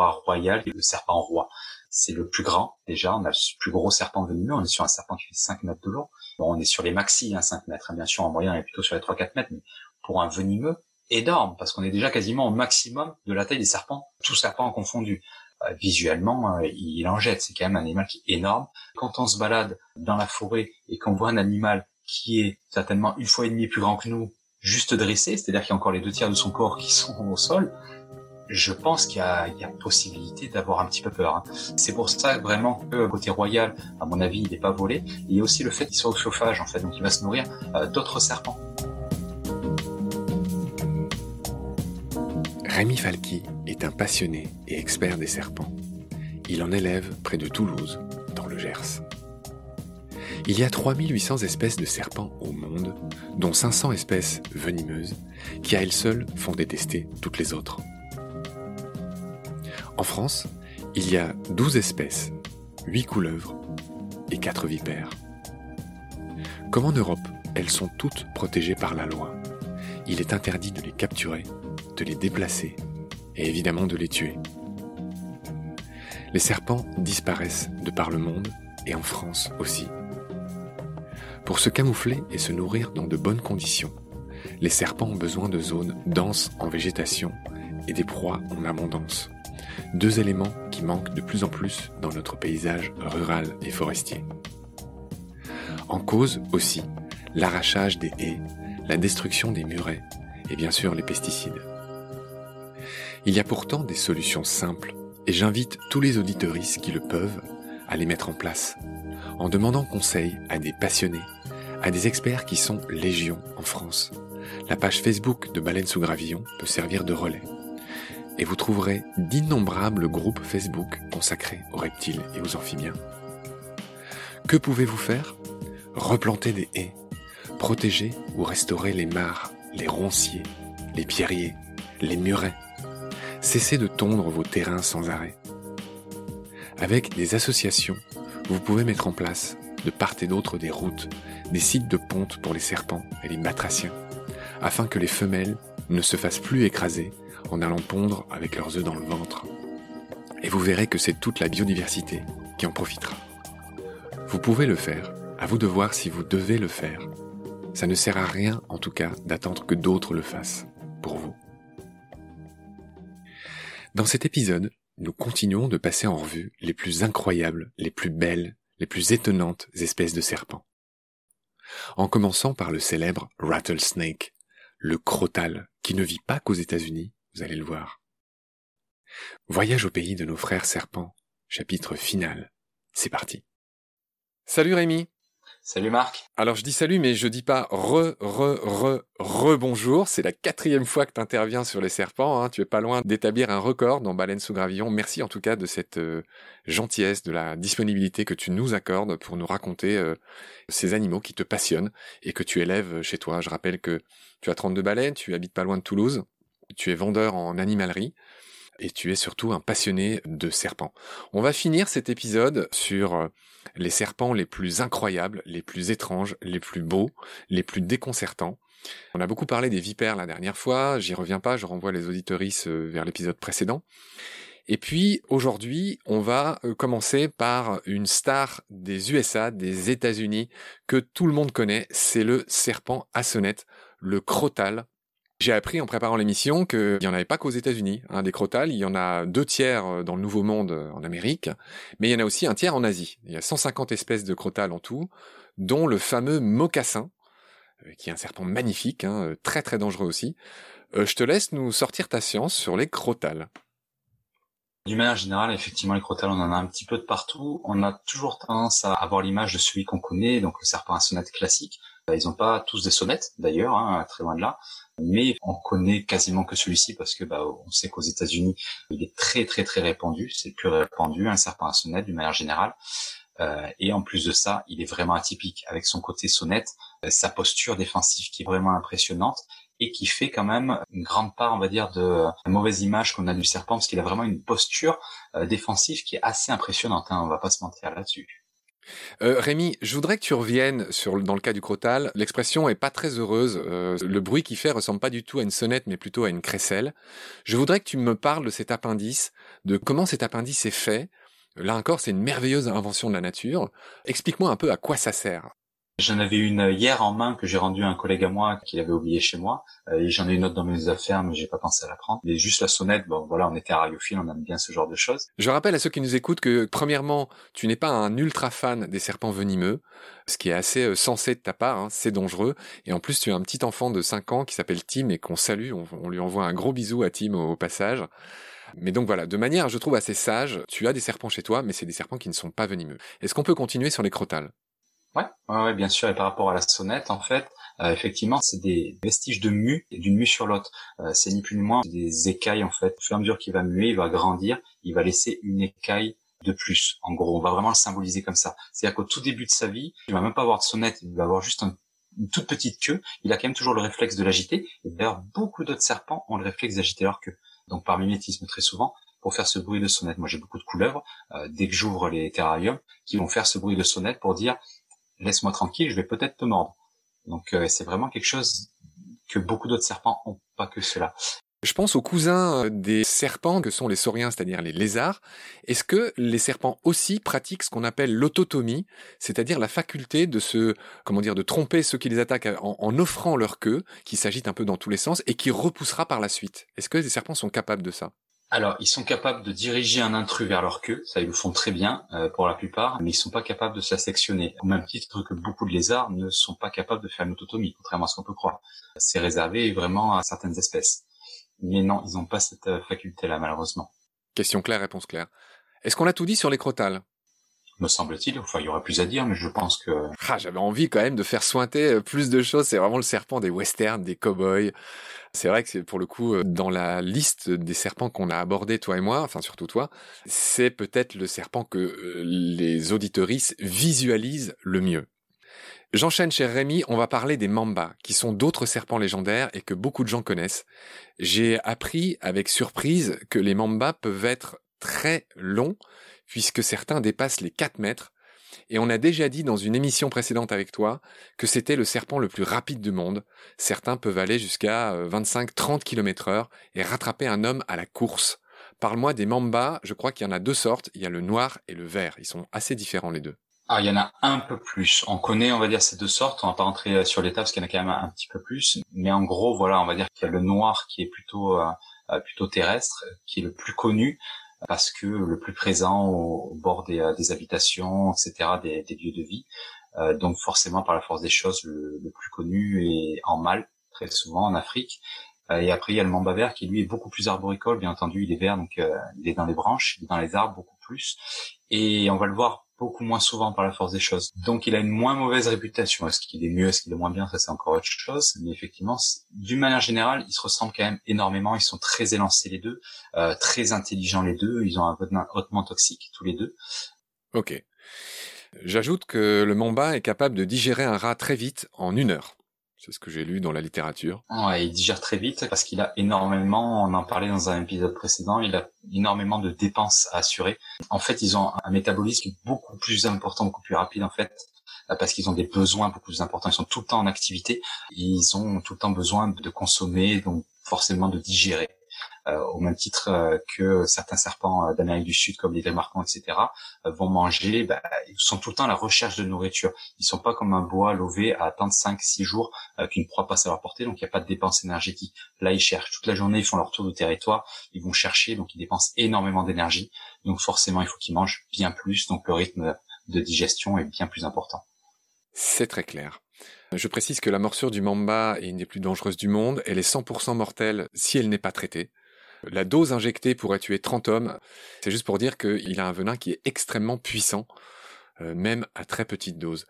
cobra royal, le serpent roi. C'est le plus grand, déjà. On a le plus gros serpent venimeux. On est sur un serpent qui fait 5 mètres de long. Bon, on est sur les maxi, hein, 5 mètres. Hein. Bien sûr, en moyenne, on est plutôt sur les 3-4 mètres. Mais pour un venimeux, énorme, parce qu'on est déjà quasiment au maximum de la taille des serpents, tous serpents confondus. Euh, visuellement, euh, il en jette. C'est quand même un animal qui est énorme. Quand on se balade dans la forêt et qu'on voit un animal qui est certainement une fois et demie plus grand que nous, juste dressé, c'est-à-dire qu'il y a encore les deux tiers de son corps qui sont au sol, je pense qu'il y, a, possibilité d'avoir un petit peu peur. Hein. C'est pour ça vraiment que côté royal, à mon avis, il n'est pas volé. Il y a aussi le fait qu'il soit au chauffage, en fait, donc il va se nourrir euh, d'autres serpents. Rémi Falqui est un passionné et expert des serpents. Il en élève près de Toulouse, dans le Gers. Il y a 3800 espèces de serpents au monde, dont 500 espèces venimeuses, qui à elles seules font détester toutes les autres. En France, il y a 12 espèces, 8 couleuvres et 4 vipères. Comme en Europe, elles sont toutes protégées par la loi. Il est interdit de les capturer, de les déplacer et évidemment de les tuer. Les serpents disparaissent de par le monde et en France aussi. Pour se camoufler et se nourrir dans de bonnes conditions, les serpents ont besoin de zones denses en végétation et des proies en abondance. Deux éléments qui manquent de plus en plus dans notre paysage rural et forestier. En cause aussi l'arrachage des haies, la destruction des murets et bien sûr les pesticides. Il y a pourtant des solutions simples et j'invite tous les auditeuristes qui le peuvent à les mettre en place en demandant conseil à des passionnés, à des experts qui sont légion en France. La page Facebook de Baleine sous Gravillon peut servir de relais et vous trouverez d'innombrables groupes Facebook consacrés aux reptiles et aux amphibiens. Que pouvez-vous faire? Replanter des haies, protéger ou restaurer les mares, les ronciers, les pierriers, les murets. Cessez de tondre vos terrains sans arrêt. Avec des associations, vous pouvez mettre en place, de part et d'autre des routes, des sites de ponte pour les serpents et les batraciens, afin que les femelles ne se fassent plus écraser en allant pondre avec leurs œufs dans le ventre. Et vous verrez que c'est toute la biodiversité qui en profitera. Vous pouvez le faire, à vous de voir si vous devez le faire. Ça ne sert à rien, en tout cas, d'attendre que d'autres le fassent, pour vous. Dans cet épisode, nous continuons de passer en revue les plus incroyables, les plus belles, les plus étonnantes espèces de serpents. En commençant par le célèbre rattlesnake, le crotal, qui ne vit pas qu'aux États-Unis, vous allez le voir. Voyage au pays de nos frères serpents, chapitre final. C'est parti. Salut Rémi. Salut Marc. Alors je dis salut, mais je dis pas re, re, re, re bonjour. C'est la quatrième fois que tu interviens sur les serpents. Hein. Tu es pas loin d'établir un record dans Baleine sous Gravillon. Merci en tout cas de cette euh, gentillesse, de la disponibilité que tu nous accordes pour nous raconter euh, ces animaux qui te passionnent et que tu élèves chez toi. Je rappelle que tu as 32 baleines, tu habites pas loin de Toulouse tu es vendeur en animalerie et tu es surtout un passionné de serpents. On va finir cet épisode sur euh, les serpents les plus incroyables, les plus étranges, les plus beaux, les plus déconcertants. On a beaucoup parlé des vipères la dernière fois, j'y reviens pas, je renvoie les auditorices euh, vers l'épisode précédent. Et puis aujourd'hui, on va euh, commencer par une star des USA, des États-Unis, que tout le monde connaît, c'est le serpent à sonnette, le crotal j'ai appris en préparant l'émission qu'il n'y en avait pas qu'aux États-Unis. Hein, des crotales, il y en a deux tiers euh, dans le Nouveau Monde euh, en Amérique, mais il y en a aussi un tiers en Asie. Il y a 150 espèces de crotales en tout, dont le fameux mocassin, euh, qui est un serpent magnifique, hein, très très dangereux aussi. je te laisse nous sortir ta science sur les crotales. D'une manière générale, effectivement, les crotales, on en a un petit peu de partout. On a toujours tendance à avoir l'image de celui qu'on connaît, donc le serpent à sonnette classique. Ils n'ont pas tous des sonnettes, d'ailleurs, hein, très loin de là mais on connaît quasiment que celui-ci parce que bah, on sait qu'aux États-Unis, il est très très très répandu, c'est le plus répandu, un serpent à sonnette d'une manière générale. Euh, et en plus de ça, il est vraiment atypique avec son côté sonnette, euh, sa posture défensive qui est vraiment impressionnante et qui fait quand même une grande part, on va dire, de la mauvaise image qu'on a du serpent parce qu'il a vraiment une posture euh, défensive qui est assez impressionnante. Hein, on va pas se mentir là-dessus. Euh, Rémi, je voudrais que tu reviennes sur dans le cas du crotal. L'expression est pas très heureuse. Euh, le bruit qu'il fait ressemble pas du tout à une sonnette, mais plutôt à une crécelle. Je voudrais que tu me parles de cet appendice, de comment cet appendice est fait. Là encore, c'est une merveilleuse invention de la nature. Explique-moi un peu à quoi ça sert. J'en avais une hier en main que j'ai rendue à un collègue à moi qui l'avait oublié chez moi. Euh, et j'en ai une autre dans mes affaires, mais j'ai pas pensé à la prendre. Mais juste la sonnette, bon voilà, on était radiophile, on aime bien ce genre de choses. Je rappelle à ceux qui nous écoutent que premièrement, tu n'es pas un ultra fan des serpents venimeux, ce qui est assez euh, sensé de ta part, hein, c'est dangereux. Et en plus, tu as un petit enfant de 5 ans qui s'appelle Tim et qu'on salue, on, lui envoie un gros bisou à Tim au, passage. Mais donc voilà, de manière, je trouve assez sage, tu as des serpents chez toi, mais c'est des serpents qui ne sont pas venimeux. Est-ce qu'on peut continuer sur les crotales? Ouais, ouais, bien sûr. Et par rapport à la sonnette, en fait, euh, effectivement, c'est des vestiges de mue d'une mue sur l'autre. Euh, c'est ni plus ni moins des écailles, en fait. Au fur et à mesure qu'il va muer, il va grandir, il va laisser une écaille de plus. En gros, on va vraiment le symboliser comme ça. C'est-à-dire qu'au tout début de sa vie, il va même pas avoir de sonnette, il va avoir juste une toute petite queue. Il a quand même toujours le réflexe de l'agiter. Et d'ailleurs, beaucoup d'autres serpents ont le réflexe d'agiter leur queue. Donc, par mimétisme, très souvent, pour faire ce bruit de sonnette. Moi, j'ai beaucoup de couleuvres, euh, dès que j'ouvre les terrariums, qui vont faire ce bruit de sonnette pour dire laisse-moi tranquille, je vais peut-être te mordre. Donc euh, c'est vraiment quelque chose que beaucoup d'autres serpents ont, pas que cela. Je pense aux cousins euh, des serpents que sont les sauriens, c'est-à-dire les lézards. Est-ce que les serpents aussi pratiquent ce qu'on appelle l'autotomie, c'est-à-dire la faculté de se, comment dire, de tromper ceux qui les attaquent en, en offrant leur queue, qui s'agite un peu dans tous les sens et qui repoussera par la suite? Est-ce que les serpents sont capables de ça? Alors, ils sont capables de diriger un intrus vers leur queue, ça ils le font très bien euh, pour la plupart, mais ils sont pas capables de se la sectionner. Au même titre que beaucoup de lézards ne sont pas capables de faire une autotomie, contrairement à ce qu'on peut croire. C'est réservé vraiment à certaines espèces. Mais non, ils n'ont pas cette euh, faculté-là, malheureusement. Question claire, réponse claire. Est-ce qu'on a tout dit sur les crotales? Me semble-t-il. Enfin, il y aurait plus à dire, mais je pense que... Ah, j'avais envie quand même de faire sointer euh, plus de choses. C'est vraiment le serpent des westerns, des cowboys. C'est vrai que c'est pour le coup, euh, dans la liste des serpents qu'on a abordés, toi et moi, enfin surtout toi, c'est peut-être le serpent que euh, les auditoristes visualisent le mieux. J'enchaîne chez Rémi, on va parler des mambas, qui sont d'autres serpents légendaires et que beaucoup de gens connaissent. J'ai appris avec surprise que les mambas peuvent être très longs, puisque certains dépassent les 4 mètres. Et on a déjà dit dans une émission précédente avec toi que c'était le serpent le plus rapide du monde. Certains peuvent aller jusqu'à 25-30 euh, km heure et rattraper un homme à la course. Parle-moi des mambas, je crois qu'il y en a deux sortes, il y a le noir et le vert. Ils sont assez différents les deux. Ah, il y en a un peu plus. On connaît, on va dire, ces deux sortes. On va pas rentrer euh, sur l'état parce qu'il y en a quand même un, petit peu plus. Mais en gros, voilà, on va dire qu'il y a le noir qui est plutôt, euh, plutôt terrestre, qui est le plus connu parce que le plus présent au, bord des, euh, des, habitations, etc., des, des, lieux de vie. Euh, donc forcément, par la force des choses, le, le, plus connu est en mâle, très souvent en Afrique. Euh, et après, il y a le mamba vert qui, lui, est beaucoup plus arboricole. Bien entendu, il est vert, donc euh, il est dans les branches, il est dans les arbres beaucoup plus. Et on va le voir beaucoup moins souvent par la force des choses. Donc il a une moins mauvaise réputation. Est-ce qu'il est mieux, est-ce qu'il est moins bien, ça c'est encore autre chose. Mais effectivement, d'une manière générale, ils se ressemblent quand même énormément. Ils sont très élancés les deux, euh, très intelligents les deux. Ils ont un venin hautement toxique tous les deux. Ok. J'ajoute que le mamba est capable de digérer un rat très vite en une heure. C'est ce que j'ai lu dans la littérature. Ouais, il digère très vite parce qu'il a énormément, on en parlait dans un épisode précédent, il a énormément de dépenses à assurer. En fait, ils ont un métabolisme beaucoup plus important, beaucoup plus rapide en fait, parce qu'ils ont des besoins beaucoup plus importants. Ils sont tout le temps en activité. Ils ont tout le temps besoin de consommer, donc forcément de digérer. Euh, au même titre euh, que certains serpents euh, d'Amérique du Sud comme les démarquants, etc., vont manger, bah, ils sont tout le temps à la recherche de nourriture. Ils sont pas comme un bois lové à attendre 5-6 jours qu'une proie passe à leur portée, donc il n'y a pas de dépense énergétique. Là, ils cherchent toute la journée, ils font leur tour de territoire, ils vont chercher, donc ils dépensent énormément d'énergie. Donc forcément, il faut qu'ils mangent bien plus, donc le rythme de digestion est bien plus important. C'est très clair. Je précise que la morsure du mamba est une des plus dangereuses du monde. Elle est 100% mortelle si elle n'est pas traitée. La dose injectée pourrait tuer 30 hommes. C'est juste pour dire qu'il a un venin qui est extrêmement puissant, euh, même à très petite dose.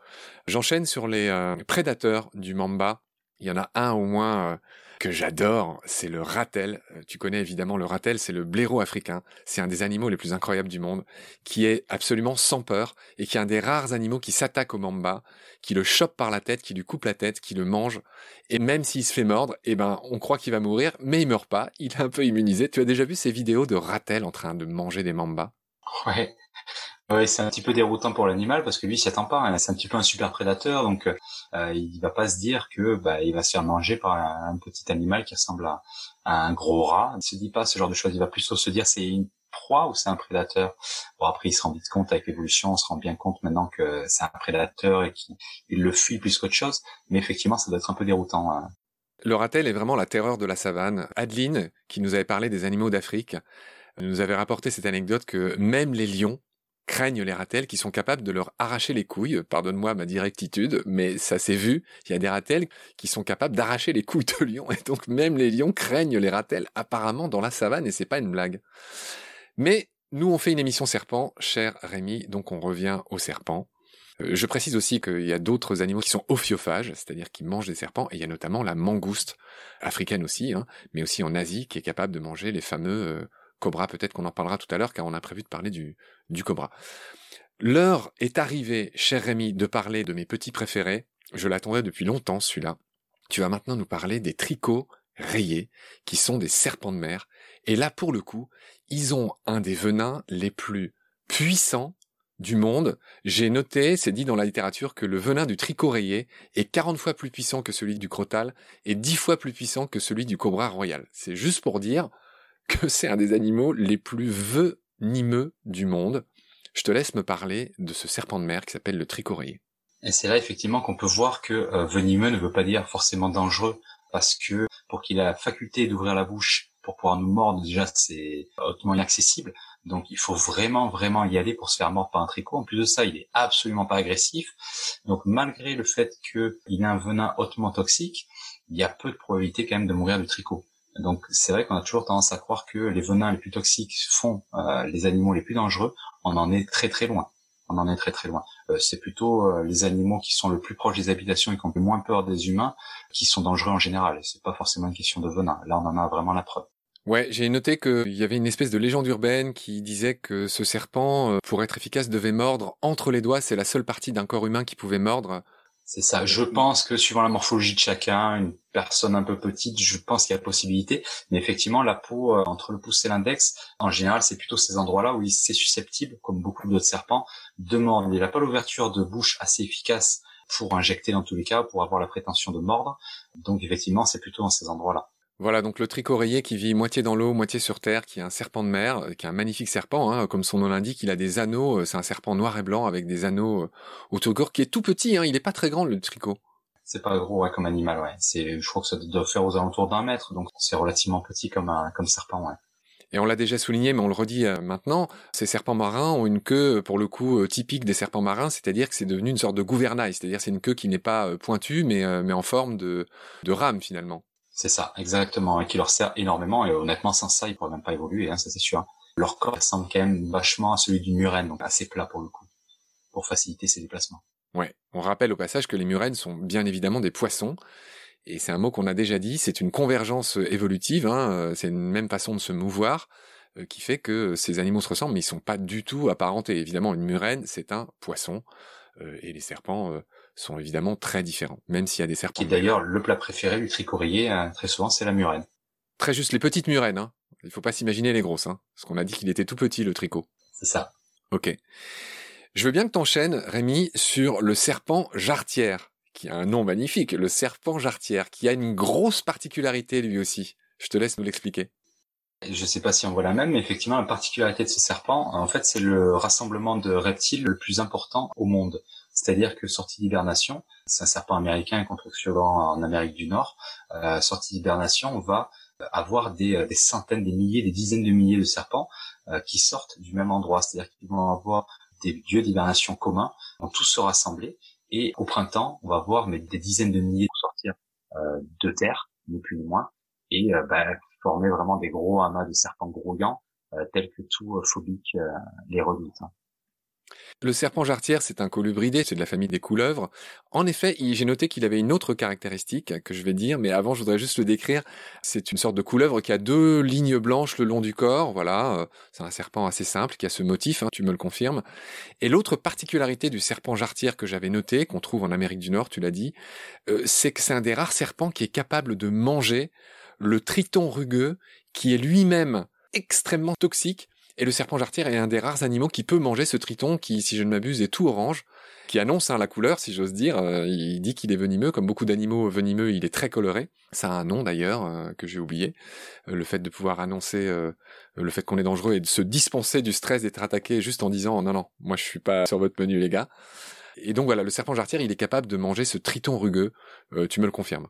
J'enchaîne sur les euh, prédateurs du mamba. Il y en a un au moins euh, que j'adore, c'est le ratel. Euh, tu connais évidemment le ratel, c'est le blaireau africain. C'est un des animaux les plus incroyables du monde, qui est absolument sans peur et qui est un des rares animaux qui s'attaque au mamba, qui le chope par la tête, qui lui coupe la tête, qui le mange. Et même s'il se fait mordre, eh ben, on croit qu'il va mourir, mais il meurt pas. Il est un peu immunisé. Tu as déjà vu ces vidéos de ratel en train de manger des mambas? Ouais. Oui, c'est un petit peu déroutant pour l'animal parce que lui, il s'y attend pas. Hein. C'est un petit peu un super prédateur, donc euh, il va pas se dire que bah, il va se faire manger par un, petit animal qui ressemble à, un gros rat. Il se dit pas ce genre de choses. Il va plutôt se dire c'est une proie ou c'est un prédateur? Bon après, il se rend vite compte avec l'évolution, on se rend bien compte maintenant que c'est un prédateur et qu'il le fuit plus qu'autre chose. Mais effectivement, ça doit être un peu déroutant. Hein. Le ratel est vraiment la terreur de la savane. Adeline, qui nous avait parlé des animaux d'Afrique, nous avait rapporté cette anecdote que même les lions craignent les ratels qui sont capables de leur arracher les couilles. Pardonne-moi ma directitude, mais ça s'est vu. Il y a des ratels qui sont capables d'arracher les couilles de lions. Et donc même les lions craignent les ratels apparemment dans la savane et c'est pas une blague. Mais nous on fait une émission serpent, cher Rémi, donc on revient au serpent. Euh, je précise aussi qu'il y a d'autres animaux qui sont ophiophages, c'est-à-dire qui mangent des serpents, et il y a notamment la mangouste, africaine aussi, hein, mais aussi en Asie, qui est capable de manger les fameux euh, Cobra, peut-être qu'on en parlera tout à l'heure, car on a prévu de parler du, du Cobra. L'heure est arrivée, cher Rémi, de parler de mes petits préférés. Je l'attendais depuis longtemps, celui-là. Tu vas maintenant nous parler des tricots rayés, qui sont des serpents de mer. Et là, pour le coup, ils ont un des venins les plus puissants du monde. J'ai noté, c'est dit dans la littérature, que le venin du tricot rayé est 40 fois plus puissant que celui du crotal et 10 fois plus puissant que celui du cobra royal. C'est juste pour dire que c'est un des animaux les plus venimeux du monde. Je te laisse me parler de ce serpent de mer qui s'appelle le tricoréier. Et c'est là effectivement qu'on peut voir que euh, venimeux ne veut pas dire forcément dangereux, parce que pour qu'il ait la faculté d'ouvrir la bouche pour pouvoir nous mordre, déjà c'est hautement inaccessible. Donc il faut vraiment vraiment y aller pour se faire mordre par un tricot. En plus de ça, il est absolument pas agressif. Donc malgré le fait qu'il ait un venin hautement toxique, il y a peu de probabilité quand même de mourir du tricot. Donc c'est vrai qu'on a toujours tendance à croire que les venins les plus toxiques font euh, les animaux les plus dangereux. On en est très très loin. On en est très très loin. Euh, c'est plutôt euh, les animaux qui sont le plus proches des habitations et qui ont le moins peur des humains qui sont dangereux en général. Et c'est pas forcément une question de venin. Là, on en a vraiment la preuve. Ouais, j'ai noté qu'il y avait une espèce de légende urbaine qui disait que ce serpent, pour être efficace, devait mordre entre les doigts. C'est la seule partie d'un corps humain qui pouvait mordre. C'est ça. Je pense que suivant la morphologie de chacun, une personne un peu petite, je pense qu'il y a possibilité. Mais effectivement, la peau euh, entre le pouce et l'index, en général, c'est plutôt ces endroits-là où il c'est susceptible, comme beaucoup d'autres serpents, de mordre. Il n'a pas l'ouverture de bouche assez efficace pour injecter dans tous les cas, pour avoir la prétention de mordre. Donc effectivement, c'est plutôt dans ces endroits-là. Voilà, donc le tricoréier qui vit moitié dans l'eau, moitié sur terre, qui est un serpent de mer, euh, qui est un magnifique serpent, hein, comme son nom l'indique, il a des anneaux, euh, c'est un serpent noir et blanc avec des anneaux euh, autour corps, qui est tout petit, hein, il n'est pas très grand le tricot. C'est pas gros ouais, comme animal, ouais. C'est, je crois que ça doit faire aux alentours d'un mètre, donc c'est relativement petit comme un comme serpent, ouais. Et on l'a déjà souligné, mais on le redit maintenant, ces serpents marins ont une queue, pour le coup, typique des serpents marins, c'est-à-dire que c'est devenu une sorte de gouvernail, c'est-à-dire c'est une queue qui n'est pas pointue, mais, mais en forme de, de rame finalement. C'est ça, exactement, et qui leur sert énormément. Et honnêtement, sans ça, ils pourraient même pas évoluer, hein, ça c'est sûr. Leur corps ressemble quand même vachement à celui d'une murène, donc assez plat pour le coup, pour faciliter ses déplacements. Ouais, on rappelle au passage que les murènes sont bien évidemment des poissons, et c'est un mot qu'on a déjà dit, c'est une convergence évolutive, hein, euh, c'est une même façon de se mouvoir, euh, qui fait que ces animaux se ressemblent, mais ils sont pas du tout apparentés. Évidemment, une murène, c'est un poisson, euh, et les serpents, sont évidemment très différents, même s'il y a des serpents. Qui d'ailleurs le plat préféré du tricoréier, hein, très souvent, c'est la murène. Très juste, les petites murènes. Hein. Il faut pas s'imaginer les grosses, hein, parce qu'on a dit qu'il était tout petit le tricot. C'est ça. Ok. Je veux bien que t'enchaînes, Rémi, sur le serpent jarretière, qui a un nom magnifique, le serpent jarretière, qui a une grosse particularité lui aussi. Je te laisse nous l'expliquer. Je ne sais pas si on voit la même, mais effectivement, la particularité de ce serpent, en fait, c'est le rassemblement de reptiles le plus important au monde. C'est-à-dire que sortie d'hibernation, c'est un serpent américain qu'on trouve souvent en Amérique du Nord, euh, sortie d'hibernation, on va avoir des, euh, centaines, des milliers, des dizaines de milliers de serpents euh, qui sortent du même endroit. C'est-à-dire qu'ils vont avoir des lieux d'hibernation communs, vont tous se rassembler, et au printemps, on va voir des dizaines de milliers sortir euh, de terre, ni plus ni moins, et bah, former vraiment des gros amas de serpents grouillants, tels que tout phobique les redoute. Hein. Le serpent jarretière, c'est un colubridé, c'est de la famille des couleuvres. En effet, j'ai noté qu'il avait une autre caractéristique que je vais dire, mais avant, je voudrais juste le décrire. C'est une sorte de couleuvre qui a deux lignes blanches le long du corps. Voilà, euh, c'est un serpent assez simple qui a ce motif, hein, tu me le confirmes. Et l'autre particularité du serpent jarretière que j'avais noté, qu'on trouve en Amérique du Nord, tu l'as dit, euh, c'est que c'est un des rares serpents qui est capable de manger le triton rugueux, qui est lui-même extrêmement toxique Et le serpent jarretière est un des rares animaux qui peut manger ce triton qui, si je ne m'abuse, est tout orange, qui annonce hein, la couleur, si j'ose dire. Euh, il dit qu'il est venimeux, comme beaucoup d'animaux venimeux, il est très coloré. Ça a un nom d'ailleurs euh, que j'ai oublié. Euh, le fait de pouvoir annoncer le fait qu'on est dangereux et de se dispenser du stress d'être attaqué juste en disant non non, moi je suis pas sur votre menu les gars. Et donc voilà, le serpent jarretière, il est capable de manger ce triton rugueux. tu me le confirmes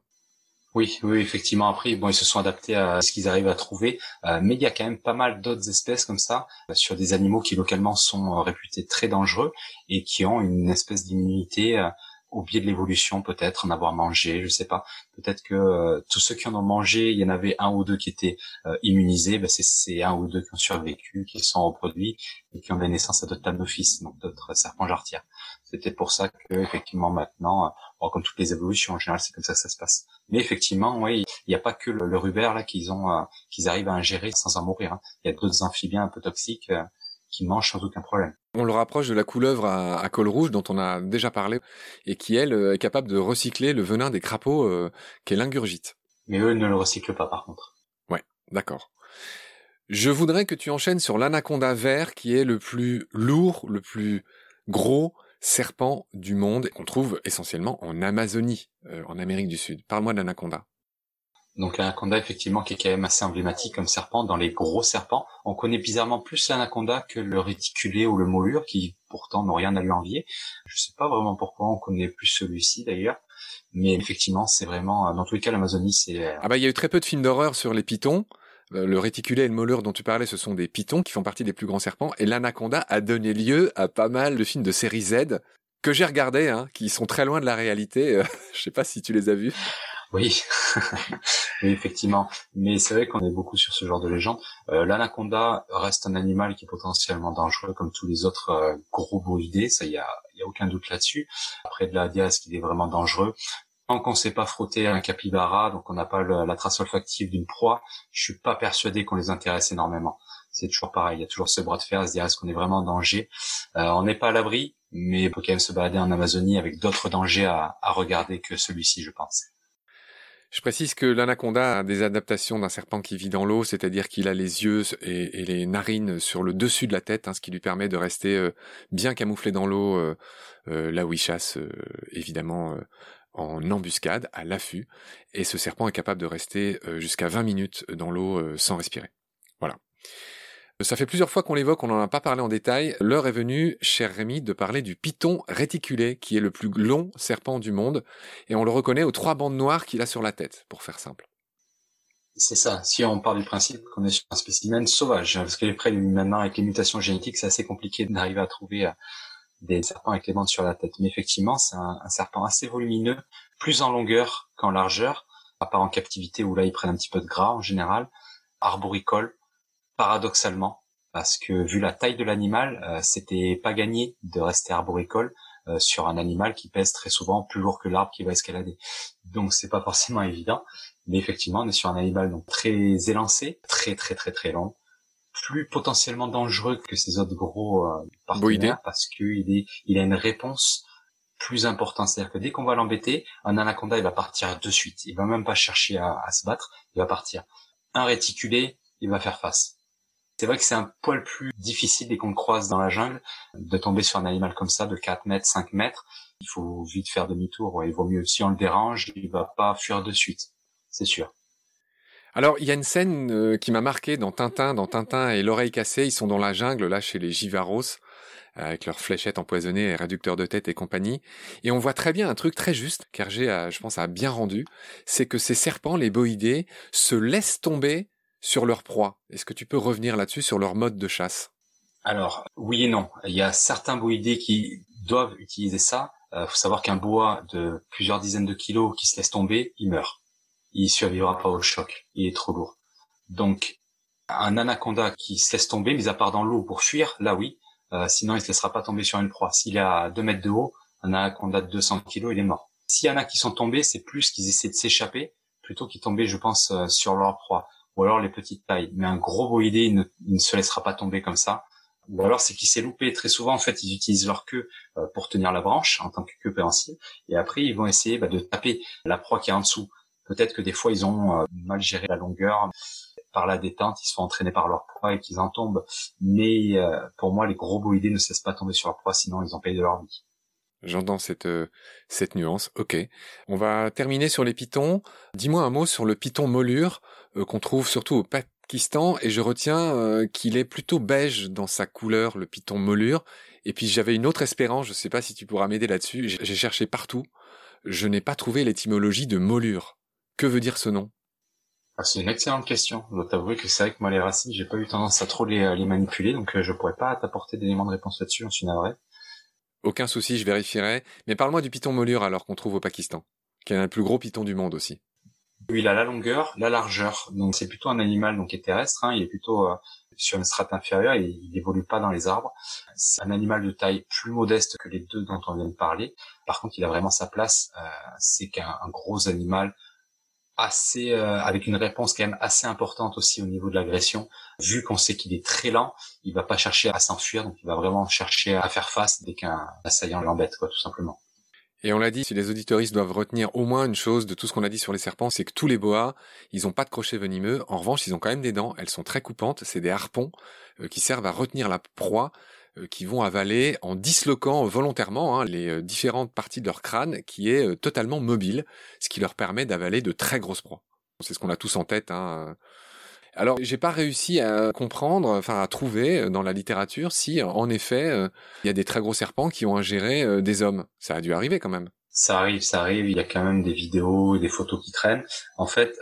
oui, oui, effectivement. Après, bon, ils se sont adaptés à ce qu'ils arrivent à trouver, euh, mais il y a quand même pas mal d'autres espèces comme ça euh, sur des animaux qui localement sont euh, réputés très dangereux et qui ont une espèce d'immunité au biais de l'évolution, peut-être en avoir mangé, je sais pas. Peut-être que tous ceux qui en ont mangé, il y en avait un ou deux qui étaient immunisés. Ben c'est ces un ou deux qui ont survécu, qui sont reproduits et qui ont donné naissance à d'autres tamnophyses, donc d'autres serpents jarretières. C'était pour ça que effectivement maintenant, euh, comme toutes les évolutions en général, c'est comme ça que ça se passe. Mais effectivement, oui, il n'y a pas que le, le là qu'ils ont, euh, qu'ils arrivent à ingérer sans en mourir. Hein. Il y a d'autres amphibiens un peu toxiques euh, qui mangent sans aucun problème. On le rapproche de la couleuvre à, col rouge dont on a déjà parlé et qui elle est capable de recycler le venin des crapauds qu'elle ingurgite. Mais eux ne le recyclent pas par contre. Ouais, d'accord. Je voudrais que tu enchaînes sur l'anaconda vert qui est le plus lourd, le plus gros serpent du monde qu'on trouve essentiellement en Amazonie, euh, en Amérique du Sud. Parle-moi de l'anaconda. Donc l'anaconda, effectivement, qui est quand même assez emblématique comme serpent dans les gros serpents. On connaît bizarrement plus l'anaconda que le réticulé ou le moulure, qui pourtant n'ont rien à lui envier. Je sais pas vraiment pourquoi on connaît plus celui-ci d'ailleurs. Mais effectivement, c'est vraiment, dans tous les cas, l'Amazonie, c'est... Ah bah, il y a eu très peu de films d'horreur sur les pitons. Euh, le réticulé et le molleur dont tu parlais, ce sont des pitons qui font partie des plus grands serpents. Et l'anaconda a donné lieu à pas mal de films de série Z que j'ai regardés, hein, qui sont très loin de la réalité. Euh, je sais pas si tu les as vus. Oui, oui effectivement. Mais c'est vrai qu'on est beaucoup sur ce genre de légende. Euh, l'anaconda reste un animal qui est potentiellement dangereux comme tous les autres gros boidés, ça y a, y a aucun doute là-dessus. Après de la diaz qui est vraiment dangereux, tant qu'on sait pas frotter un capybara, donc on n'a pas la trace olfactive d'une proie, je suis pas persuadé qu'on les intéresse énormément. C'est toujours pareil, il y a toujours ce bras de fer à se dire est-ce qu'on est vraiment en danger? Euh, on n'est pas à l'abri, mais il faut quand même se balader en Amazonie avec d'autres dangers à, regarder que celui-ci, je pense. Je précise que l'anaconda a des adaptations d'un serpent qui vit dans l'eau, c'est-à-dire qu'il a les yeux et, les narines sur le dessus de la tête, hein, ce qui lui permet de rester euh, bien camouflé dans l'eau, euh, là où il chasse, évidemment, en embuscade, à l'affût, et ce serpent est capable de rester euh, jusqu'à 20 minutes dans l'eau euh, sans respirer. Voilà. Ça fait plusieurs fois qu'on l'évoque, on n'en a pas parlé en détail. L'heure est venue, cher Rémi, de parler du python réticulé, qui est le plus long serpent du monde, et on le reconnaît aux trois bandes noires qu'il a sur la tête, pour faire simple. C'est ça. Si on part du principe qu'on est sur un spécimen sauvage, parce qu'après, maintenant, avec les mutations génétiques, c'est assez compliqué d'arriver à trouver euh, des serpents avec les bandes sur la tête. Mais effectivement, c'est un, serpent assez volumineux, plus en longueur qu'en largeur, à part en captivité où là ils prennent un petit peu de gras en général, arboricole, paradoxalement, parce que vu la taille de l'animal, euh, c'était pas gagné de rester arboricole euh, sur un animal qui pèse très souvent plus lourd que l'arbre qui va escalader. Donc c'est pas forcément évident, mais effectivement on est sur un animal donc très élancé, très très très très long, plus potentiellement dangereux que ces autres gros euh, partenaires parce qu'il est, il a une réponse plus importante. C'est-à-dire que dès qu'on va l'embêter, un anaconda, il va partir de suite. Il va même pas chercher à, se battre, il va partir. Un réticulé, il va faire face. C'est vrai que c'est un poil plus difficile dès qu'on croise dans la jungle de tomber sur un animal comme ça de 4 mètres, 5 mètres. Il faut vite faire demi-tour. Il vaut mieux, si on le dérange, il va pas fuir de suite. C'est sûr. Alors, il y a une scène euh, qui m'a marqué dans Tintin, dans Tintin et l'oreille cassée. Ils sont dans la jungle, là, chez les Givaros, avec leurs fléchettes empoisonnées et réducteurs de tête et compagnie. Et on voit très bien un truc très juste, qu'Hergé a, je pense, a bien rendu. C'est que ces serpents, les boïdés, se laissent tomber sur leur proie. Est-ce que tu peux revenir là-dessus sur leur mode de chasse? Alors, oui et non. Il y a certains boïdés qui doivent utiliser ça. Il euh, faut savoir qu'un bois de plusieurs dizaines de kilos qui se laisse tomber, il meurt il survivra pas au choc. Il est trop lourd. Donc, un anaconda qui se laisse tomber, mis à part dans l'eau pour fuir, là oui. Euh, sinon, il se laissera pas tomber sur une proie. S'il est à 2 mètres de haut, un anaconda de 200 kilos, il est mort. S'il y en a qui sont tombés, c'est plus qu'ils essaient de s'échapper, plutôt qu'ils tombaient, je pense, euh, sur leur proie. Ou alors les petites tailles. Mais un gros boïdé, il ne, se laissera pas tomber comme ça. Ou alors c'est qu'il s'est loupé. Très souvent, en fait, ils utilisent leur queue euh, pour tenir la branche en tant que queue pérensive. Et après, ils vont essayer bah, de taper la proie qui est en dessous. Peut-être que des fois ils ont euh, mal géré la longueur. par la détente, ils se font entraîner par leur proie et qu'ils en tombent. Mais euh, pour moi, les gros boïdés ne cessent pas de tomber sur leur proie, sinon ils ont payé de leur vie. J'entends cette euh, cette nuance. Ok. On va terminer sur les pitons. Dis-moi un mot sur le piton molure euh, qu'on trouve surtout au Pakistan et je retiens qu'il est plutôt beige dans sa couleur, le piton molure. Et puis j'avais une autre espérance. Je ne sais pas si tu pourras m'aider là-dessus. J'ai cherché partout. Je n'ai pas trouvé l'étymologie de molure. Que veut dire ce nom? Ah, c'est une excellente question. Je dois t'avouer que c'est vrai que moi les racines, j'ai pas eu tendance à trop les, les manipuler, donc euh, je pourrais pas t'apporter d'éléments de réponse là-dessus, on suis navré. Aucun souci, je vérifierai. Mais parle-moi du python molure alors qu'on trouve au Pakistan, qui est le plus gros python du monde aussi. Oui, il a la longueur, la largeur. Donc c'est plutôt un animal donc qui est terrestre. Hein. Il est plutôt euh, sur une strate inférieure. Et il évolue pas dans les arbres. C'est un animal de taille plus modeste que les deux dont on vient de parler. Par contre, il a vraiment sa place. Euh, c'est qu'un gros animal euh, avec une réponse quand même assez importante aussi au niveau de l'agression. Vu qu'on sait qu'il est très lent, il va pas chercher à s'enfuir, donc il va vraiment chercher à faire face dès qu'un assaillant l'embête, quoi, tout simplement. Et on l'a dit, si les auditoristes doivent retenir au moins une chose de tout ce qu'on a dit sur les serpents, c'est que tous les boas, ils ont pas de crochet venimeux. En revanche, ils ont quand même des dents. Elles sont très coupantes. C'est des harpons euh, qui servent à retenir la proie qui vont avaler en disloquant volontairement hein, les euh, différentes parties de leur crâne qui est euh, totalement mobile, ce qui leur permet d'avaler de très grosses proies. C'est ce qu'on a tous en tête. Hein. Alors, j'ai pas réussi à comprendre, enfin à trouver dans la littérature si, en effet, il y a des très gros serpents qui ont ingéré des hommes. Ça a dû arriver quand même. Ça arrive, ça arrive. Il y a quand même des vidéos, des photos qui traînent. En fait,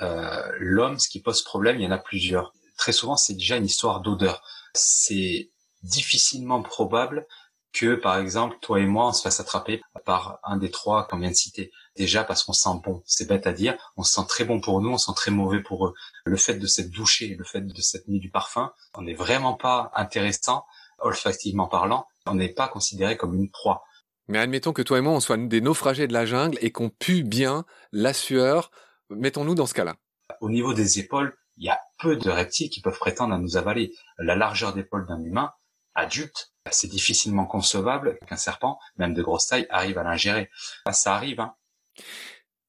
l'homme, ce qui pose problème, il y en a plusieurs. Très souvent, c'est déjà une histoire d'odeur. C'est difficilement probable que, par exemple, toi et moi, on se fasse attraper par un des trois qu'on vient de citer. Déjà parce qu'on sent bon, c'est bête à dire, on se sent très bon pour nous, on se sent très mauvais pour eux. Le fait de s'être douché, le fait de s'être mis du parfum, on n'est vraiment pas intéressant, olfactivement parlant, on n'est pas considéré comme une proie. Mais admettons que toi et moi, on soit des naufragés de la jungle et qu'on pue bien la sueur, mettons-nous dans ce cas-là. Au niveau des épaules, il y a peu de reptiles qui peuvent prétendre à nous avaler. La largeur d'épaule d'un humain, adulte, c'est difficilement concevable qu'un serpent, même de grosse taille, arrive à l'ingérer. Ça arrive, hein.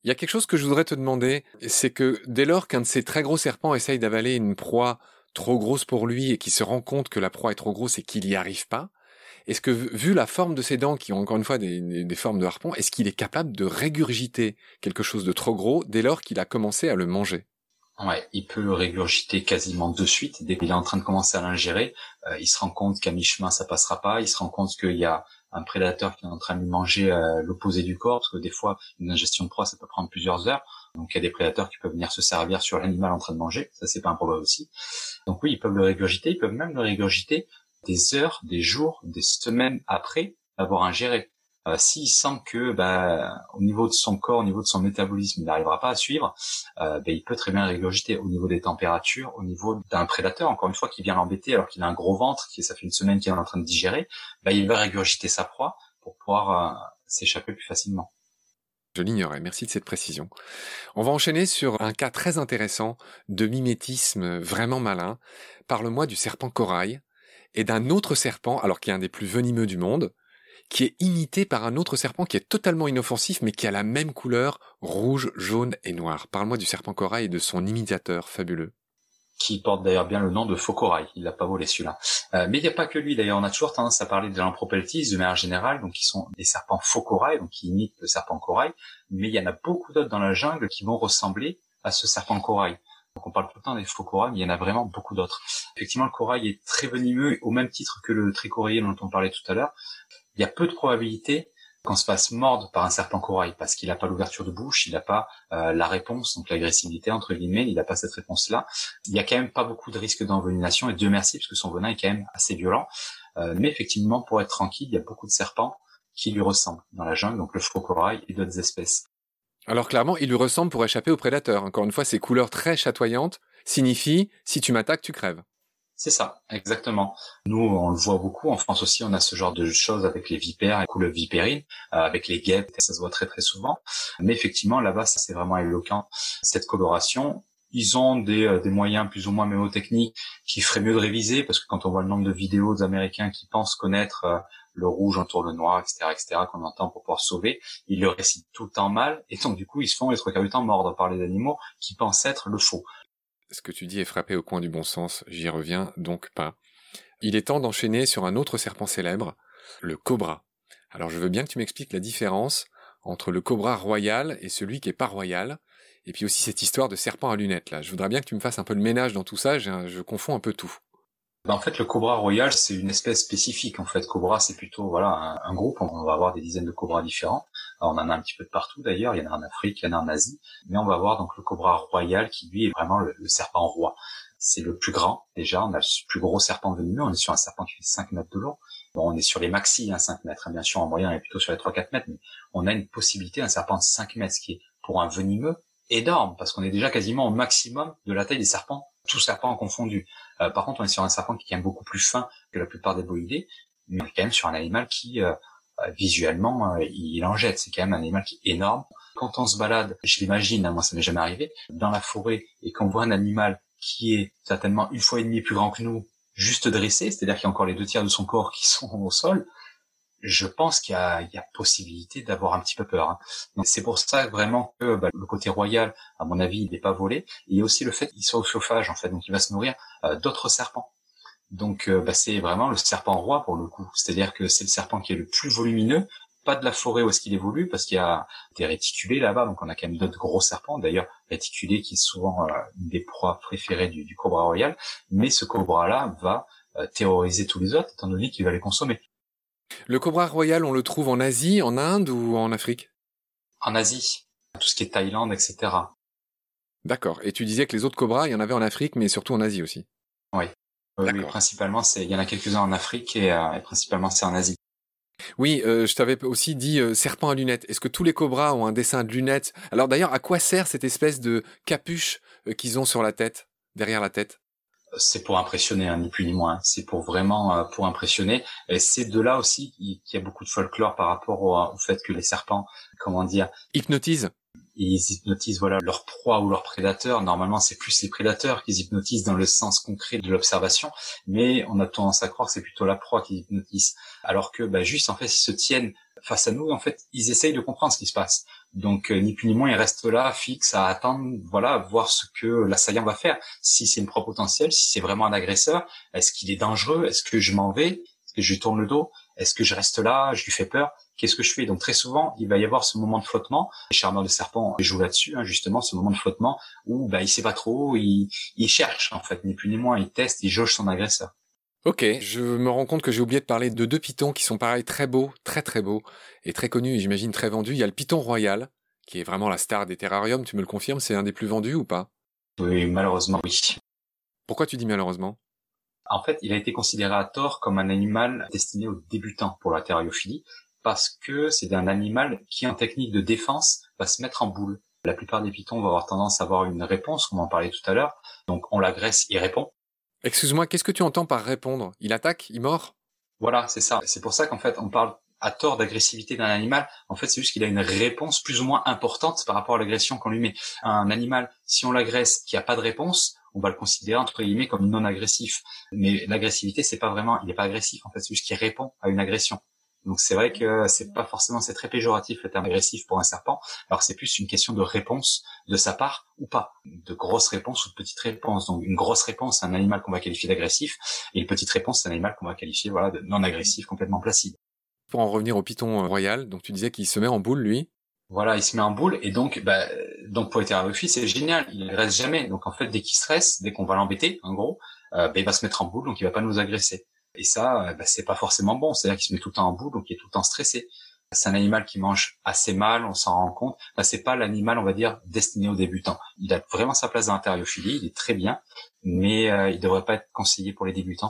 Il y a quelque chose que je voudrais te demander, c'est que dès lors qu'un de ces très gros serpents essaye d'avaler une proie trop grosse pour lui et qu'il se rend compte que la proie est trop grosse et qu'il n'y arrive pas, est-ce que, vu la forme de ses dents, qui ont encore une fois des, des formes de harpon, est-ce qu'il est capable de régurgiter quelque chose de trop gros dès lors qu'il a commencé à le manger? Ouais, il peut le régurgiter quasiment de suite. Dès qu'il est en train de commencer à l'ingérer, euh, il se rend compte qu'à mi-chemin ça passera pas. Il se rend compte qu'il y a un prédateur qui est en train de lui manger euh, l'opposé du corps, parce que des fois une ingestion de proie ça peut prendre plusieurs heures. Donc il y a des prédateurs qui peuvent venir se servir sur l'animal en train de manger. Ça c'est pas improbable aussi. Donc oui, ils peuvent le régurgiter. Ils peuvent même le régurgiter des heures, des jours, des semaines après avoir ingéré. Euh, s'il sent que bah, au niveau de son corps, au niveau de son métabolisme, il n'arrivera pas à suivre, euh, bah, il peut très bien régurgiter au niveau des températures, au niveau d'un prédateur, encore une fois, qui vient l'embêter alors qu'il a un gros ventre, qui ça fait une semaine qu'il est en train de digérer, bah, il va régurgiter sa proie pour pouvoir euh, s'échapper plus facilement. Je l'ignorais, merci de cette précision. On va enchaîner sur un cas très intéressant de mimétisme vraiment malin. Parle-moi du serpent corail et d'un autre serpent, alors qui est un des plus venimeux du monde, qui est imité par un autre serpent qui est totalement inoffensif mais qui a la même couleur, rouge, jaune et noir. Parle-moi du serpent corail et de son imitateur fabuleux. Qui porte d'ailleurs bien le nom de faux corail. Il l'a pas volé celui-là. Euh, mais il n'y a pas que lui d'ailleurs. On a toujours tendance à parler de l'ampropeltis de manière générale, donc qui sont des serpents faux corail, donc qui imitent le serpent corail. Mais il y en a beaucoup d'autres dans la jungle qui vont ressembler à ce serpent corail. Donc on parle tout le temps des faux corail, mais il y en a vraiment beaucoup d'autres. Effectivement, le corail est très venimeux au même titre que le tricoraillé dont on parlait tout à l'heure il y a peu de probabilité qu'on se fasse mordre par un serpent corail parce qu'il n'a pas l'ouverture de bouche, il n'a pas euh, la réponse, donc l'agressivité entre guillemets, il n'a pas cette réponse-là. Il y a quand même pas beaucoup de risques d'envenination et Dieu merci parce que son venin est quand même assez violent. Euh, mais effectivement, pour être tranquille, il y a beaucoup de serpents qui lui ressemblent dans la jungle, donc le faux corail et d'autres espèces. Alors clairement, il lui ressemble pour échapper aux prédateurs. Encore une fois, ses couleurs très chatoyantes signifient si tu m'attaques, tu crèves. C'est ça, exactement. Nous, on le voit beaucoup. En France aussi, on a ce genre de choses avec les vipères, et le vipérine, euh, avec les guêpes, ça se voit très très souvent. Mais effectivement, là-bas, ça c'est vraiment éloquent. Cette coloration, ils ont des, euh, moyens plus ou moins mémotechniques qui feraient mieux de réviser parce que quand on voit le nombre de vidéos d'Américains qui pensent connaître euh, le rouge entoure le noir, etc., etc., qu'on entend pour pouvoir sauver, ils le récitent tout le temps mal et donc du coup ils se font les trois quarts du temps mordre par les animaux qui pensent être le faux. Ce que tu dis est frappé au coin du bon sens, j'y reviens donc pas. Il est temps d'enchaîner sur un autre serpent célèbre, le cobra. Alors je veux bien que tu m'expliques la différence entre le cobra royal et celui qui est pas royal, et puis aussi cette histoire de serpent à lunettes là. Je voudrais bien que tu me fasses un peu le ménage dans tout ça, je confonds un peu tout. Ben, en fait, le cobra royal, c'est une espèce spécifique. En fait, cobra, c'est plutôt voilà un, groupe. On va avoir des dizaines de cobras différents. On en a un petit peu de partout d'ailleurs. Il y en a en Afrique, il y en a en Asie. Mais on va avoir donc le cobra royal qui lui est vraiment le, serpent roi. C'est le plus grand déjà. On a le plus gros serpent venimeux. On est sur un serpent qui fait 5 mètres de long. Bon, on est sur les maxi, hein, 5 mètres. Hein. Bien sûr, en moyen, on est plutôt sur les 3-4 mètres. Mais on a une possibilité, un serpent de 5 mètres, ce qui est pour un venimeux énorme, parce qu'on est déjà quasiment au maximum de la taille des serpents, tous serpents confondus. Euh, par contre, on est sur un serpent qui est beaucoup plus fin que la plupart des boïdés, mais on est quand même sur un animal qui, euh, visuellement, il en jette. C'est quand même un animal qui est énorme. Quand on se balade, je l'imagine, hein, moi ça m'est jamais arrivé, dans la forêt et qu'on voit un animal qui est certainement une fois et demie plus grand que nous, juste dressé, c'est-à-dire qu'il y a encore les deux tiers de son corps qui sont au sol, je pense qu'il y y a possibilité d'avoir un petit peu peur. Hein. c'est pour ça vraiment que bah, le côté royal, à mon avis, il n'est pas volé. il y a aussi le fait qu'il soit au chauffage en fait, donc il va se nourrir euh, d'autres serpents. Donc euh, bah, c'est vraiment le serpent roi pour le coup. C'est-à-dire que c'est le serpent qui est le plus volumineux, pas de la forêt où est-ce qu'il évolue, parce qu'il y a des réticulés là-bas, donc on a quand même d'autres gros serpents. D'ailleurs, réticulé qui est souvent euh, une des proies préférées du, du cobra royal. Mais ce cobra-là va terroriser tous les autres, étant donné qu'il va les consommer. Le cobra royal, on le trouve en Asie, en Inde ou en Afrique? En Asie, tout ce qui est Thaïlande, etc. D'accord. Et tu disais que les autres cobras, il y en avait en Afrique, mais surtout en Asie aussi. Oui. Oui, principalement, c'est, il y en a quelques-uns en Afrique et, euh, principalement c'est en Asie. Oui, euh, je t'avais aussi dit euh, serpent à lunettes. Est-ce que tous les cobras ont un dessin de lunettes? Alors d'ailleurs, à quoi sert cette espèce de capuche qu'ils ont sur la tête, derrière la tête? C'est pour impressionner, hein, ni plus ni moins. C'est pour vraiment euh, pour impressionner. Et c'est de là aussi qu'il y a beaucoup de folklore par rapport au, fait que les serpents, comment dire, hypnotisent. Ils hypnotisent voilà leur proie ou leur prédateur. Normalement, c'est plus les prédateurs qui hypnotisent dans le sens concret de l'observation, mais on a tendance à croire que c'est plutôt la proie qui hypnotise. Alors que bah, juste en fait, ils se tiennent face à nous. En fait, ils essayent de comprendre ce qui se passe. Donc euh, ni plus ni moins, il reste là, fixe, à attendre, voilà, voir ce que l'assaillant va faire. Si c'est une proie potentielle, si c'est vraiment un agresseur, est-ce qu'il est dangereux? Est-ce que je m'en vais? Est-ce que je tourne le dos? Est-ce que je reste là? Je lui fais peur Qu'est-ce que je fais? Donc très souvent, il va y avoir ce moment de flottement. Les charmeurs de serpent jouent là-dessus, hein, justement, ce moment de flottement où bah, il sait pas trop, il, il cherche en fait, ni plus ni moins, il teste, il jauge son agresseur. Ok, je me rends compte que j'ai oublié de parler de deux pitons qui sont pareils très beaux, très très beaux, et très connus et j'imagine très vendus. Il y a le piton royal, qui est vraiment la star des terrariums, tu me le confirmes, c'est un des plus vendus ou pas? Oui, malheureusement oui. Pourquoi tu dis malheureusement? En fait, il a été considéré à tort comme un animal destiné aux débutants pour la parce que c'est un animal qui, en technique de défense, va se mettre en boule. La plupart des pitons vont avoir tendance à avoir une réponse, comme on en parlait tout à l'heure. Donc on l'agresse, il répond. Excuse-moi, qu'est-ce que tu entends par répondre? Il attaque? Il mord? Voilà, c'est ça. C'est pour ça qu'en fait, on parle à tort d'agressivité d'un animal. En fait, c'est juste qu'il a une réponse plus ou moins importante par rapport à l'agression qu'on lui met. Un animal, si on l'agresse, qui a pas de réponse, on va le considérer entre guillemets comme non agressif. Mais l'agressivité, c'est pas vraiment, il n'est pas agressif. En fait, c'est juste qu'il répond à une agression. Donc c'est vrai que c'est pas forcément c'est très péjoratif le terme agressif pour un serpent. Alors c'est plus une question de réponse de sa part ou pas, de grosse réponse ou de petite réponse. Donc une grosse réponse, c'est un animal qu'on va qualifier d'agressif, et une petite réponse, c'est un animal qu'on va qualifier voilà de non agressif, complètement placide. Pour en revenir au python royal, donc tu disais qu'il se met en boule lui. Voilà, il se met en boule et donc, bah, donc pour être c'est génial. Il reste jamais. Donc en fait, dès qu'il stresse, dès qu'on va l'embêter, en gros, euh, bah, il va se mettre en boule, donc il va pas nous agresser. Et ça, bah, c'est pas forcément bon. C'est-à-dire qu'il se met tout le temps en boule, donc il est tout le temps stressé. C'est un animal qui mange assez mal, on s'en rend compte. Bah, c'est pas l'animal, on va dire, destiné aux débutants. Il a vraiment sa place dans l'intériophilie, il est très bien, mais euh, il devrait pas être conseillé pour les débutants.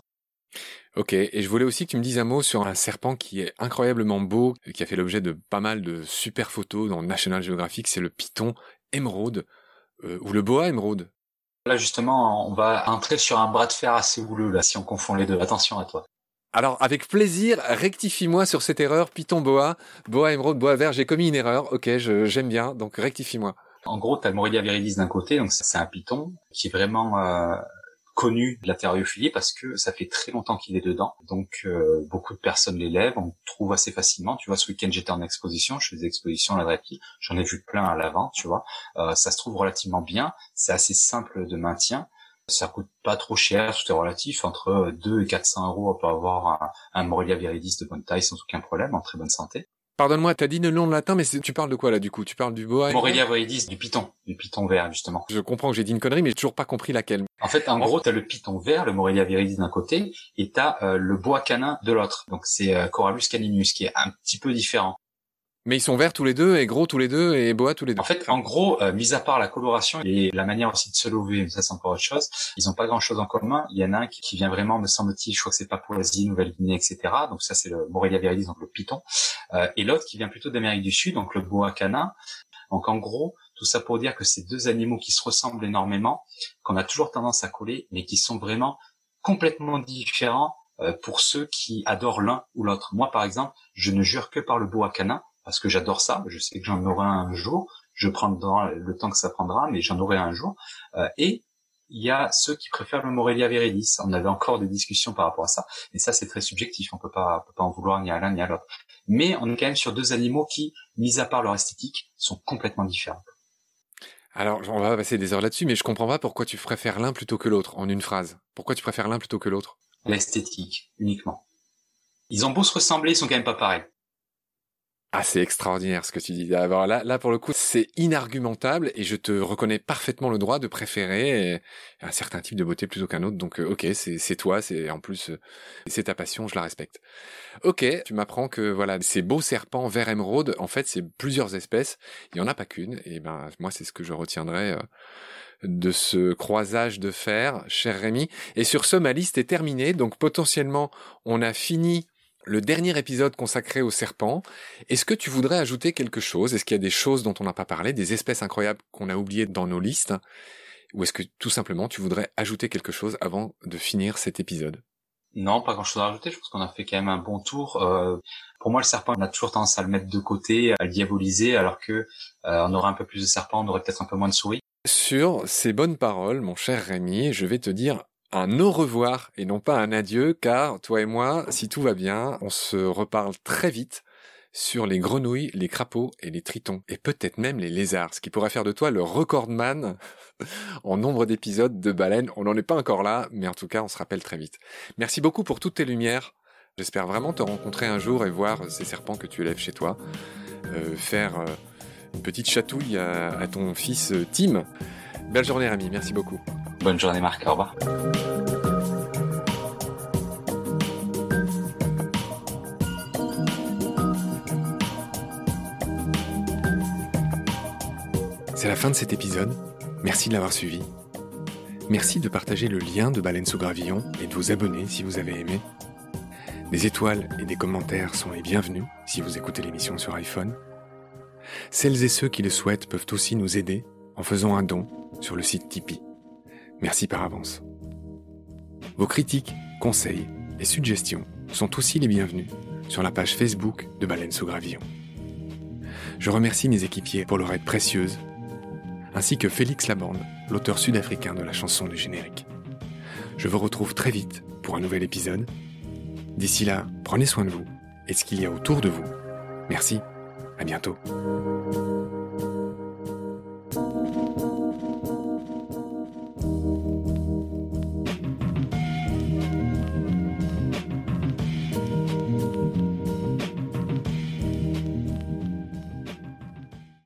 Ok, et je voulais aussi que tu me dises un mot sur un serpent qui est incroyablement beau, qui a fait l'objet de pas mal de super photos dans National Geographic, c'est le python émeraude, euh, ou le boa émeraude. Là, justement, on va entrer sur un bras de fer assez houleux, là, si on confond les deux. Attention à toi. Alors, avec plaisir, rectifie-moi sur cette erreur. Python boa, boa émeraude, boa vert, j'ai commis une erreur. Ok, j'aime bien, donc rectifie-moi. En gros, tu as le Morelia viridis d'un côté, donc c'est un python qui est vraiment euh, connu de la théréophilie parce que ça fait très longtemps qu'il est dedans. Donc euh, beaucoup de personnes l'élèvent, on trouve assez facilement. Tu vois, ce week-end j'étais en exposition, je faisais exposition à la reptile, j'en ai vu plein à l'avant, tu vois. Euh, ça se trouve relativement bien, c'est assez simple de maintien. Ça coûte pas trop cher, tout est relatif, entre 2 et 400 euros pour avoir un, un Morelia viridis de bonne taille sans aucun problème, en très bonne santé. Pardonne-moi, t'as dit le nom de latin, mais tu parles de quoi là du coup? Tu parles du boa Morelia viridis, du python, du python vert justement. Je comprends que j'ai dit une connerie, mais j'ai toujours pas compris laquelle. En fait, en gros, t'as le python vert, le Morelia viridis d'un côté, et t'as euh, le boa canin de l'autre. Donc c'est euh, Corallus caninus, qui est un petit peu différent. Mais ils sont verts tous les deux, et gros tous les deux, et boa tous les deux. En fait, en gros, euh, mis à part la coloration et la manière aussi de se lever, ça c'est encore autre chose, ils ont pas grand chose en commun. Il y en a un qui, vient vraiment, me semble-t-il, je crois que c'est Papouasie, Nouvelle-Guinée, etc. Donc ça c'est le Morelia viridis, donc le python. Euh, et l'autre qui vient plutôt d'Amérique du Sud, donc le boa canin. Donc en gros, tout ça pour dire que c'est deux animaux qui se ressemblent énormément, qu'on a toujours tendance à coller, mais qui sont vraiment complètement différents euh, pour ceux qui adorent l'un ou l'autre. Moi, par exemple, je ne jure que par le boa canin parce que j'adore ça. Je sais que j'en aurai un jour. Je prendrai le temps que ça prendra, mais j'en aurai un jour. Euh, et il y a ceux qui préfèrent le Morelia viridis. On avait encore des discussions par rapport à ça. Et ça, c'est très subjectif. On peut pas, peut pas en vouloir ni à l'un ni à l'autre. Mais on est quand même sur deux animaux qui, mis à part leur esthétique, sont complètement différents. Alors, on va passer des heures là-dessus, mais je comprends pas pourquoi tu préfères l'un plutôt que l'autre, en une phrase. Pourquoi tu préfères l'un plutôt que l'autre? L'esthétique, uniquement. Ils ont beau se ressembler, ils sont quand même pas pareils. Ah, c'est extraordinaire ce que tu dis. Alors là, là pour le coup, c'est inargumentable et je te reconnais parfaitement le droit de préférer un certain type de beauté plutôt qu'un autre. Donc, euh, ok, c'est toi, c'est en plus euh, c'est ta passion, je la respecte. Ok, tu m'apprends que voilà, ces beaux serpents vert émeraude, en fait, c'est plusieurs espèces. Il y en a pas qu'une. Et ben, moi, c'est ce que je retiendrai. Euh, de ce croisage de fer, cher Rémi. Et sur ce, ma liste est terminée. Donc potentiellement, on a fini le dernier épisode consacré aux serpents. Est-ce que tu voudrais ajouter quelque chose? Est-ce qu'il y a des choses dont on n'a pas parlé, des espèces incroyables qu'on a oubliées dans nos listes? Ou est-ce que tout simplement tu voudrais ajouter quelque chose avant de finir cet épisode? Non, pas grand-chose à rajouter. Je pense qu'on a fait quand même un bon tour. Euh, pour moi, le serpent, on a toujours tendance à le mettre de côté, à le diaboliser, alors que euh, on aurait un peu plus de serpents, on aurait peut-être un peu moins de souris. Sur ces bonnes paroles, mon cher Rémi, je vais te dire un au revoir et non pas un adieu, car toi et moi, si tout va bien, on se reparle très vite sur les grenouilles, les crapauds et les tritons, et peut-être même les lézards, ce qui pourrait faire de toi le recordman en nombre d'épisodes de baleines. On n'en est pas encore là, mais en tout cas, on se rappelle très vite. Merci beaucoup pour toutes tes lumières. J'espère vraiment te rencontrer un jour et voir ces serpents que tu élèves chez toi, euh, faire euh, une petite chatouille à, ton fils euh, Tim. Belle journée, Rémi. Merci beaucoup. Bonne journée Marc, au revoir. C'est la fin de cet épisode. Merci de l'avoir suivi. Merci de partager le lien de Baleine sous Gravillon et de vous abonner si vous avez aimé. Des étoiles et des commentaires sont les bienvenus si vous écoutez l'émission sur iPhone. Celles et ceux qui le souhaitent peuvent aussi nous aider en faisant un don sur le site Tipeee. Merci par avance. Vos critiques, conseils et suggestions sont aussi les bienvenus sur la page Facebook de Baleine sous Gravillon. Je remercie mes équipiers pour leur aide précieuse, ainsi que Félix Laborde, l'auteur sud-africain de la chanson du générique. Je vous retrouve très vite pour un nouvel épisode. D'ici là, prenez soin de vous et de ce qu'il y a autour de vous. Merci, à bientôt.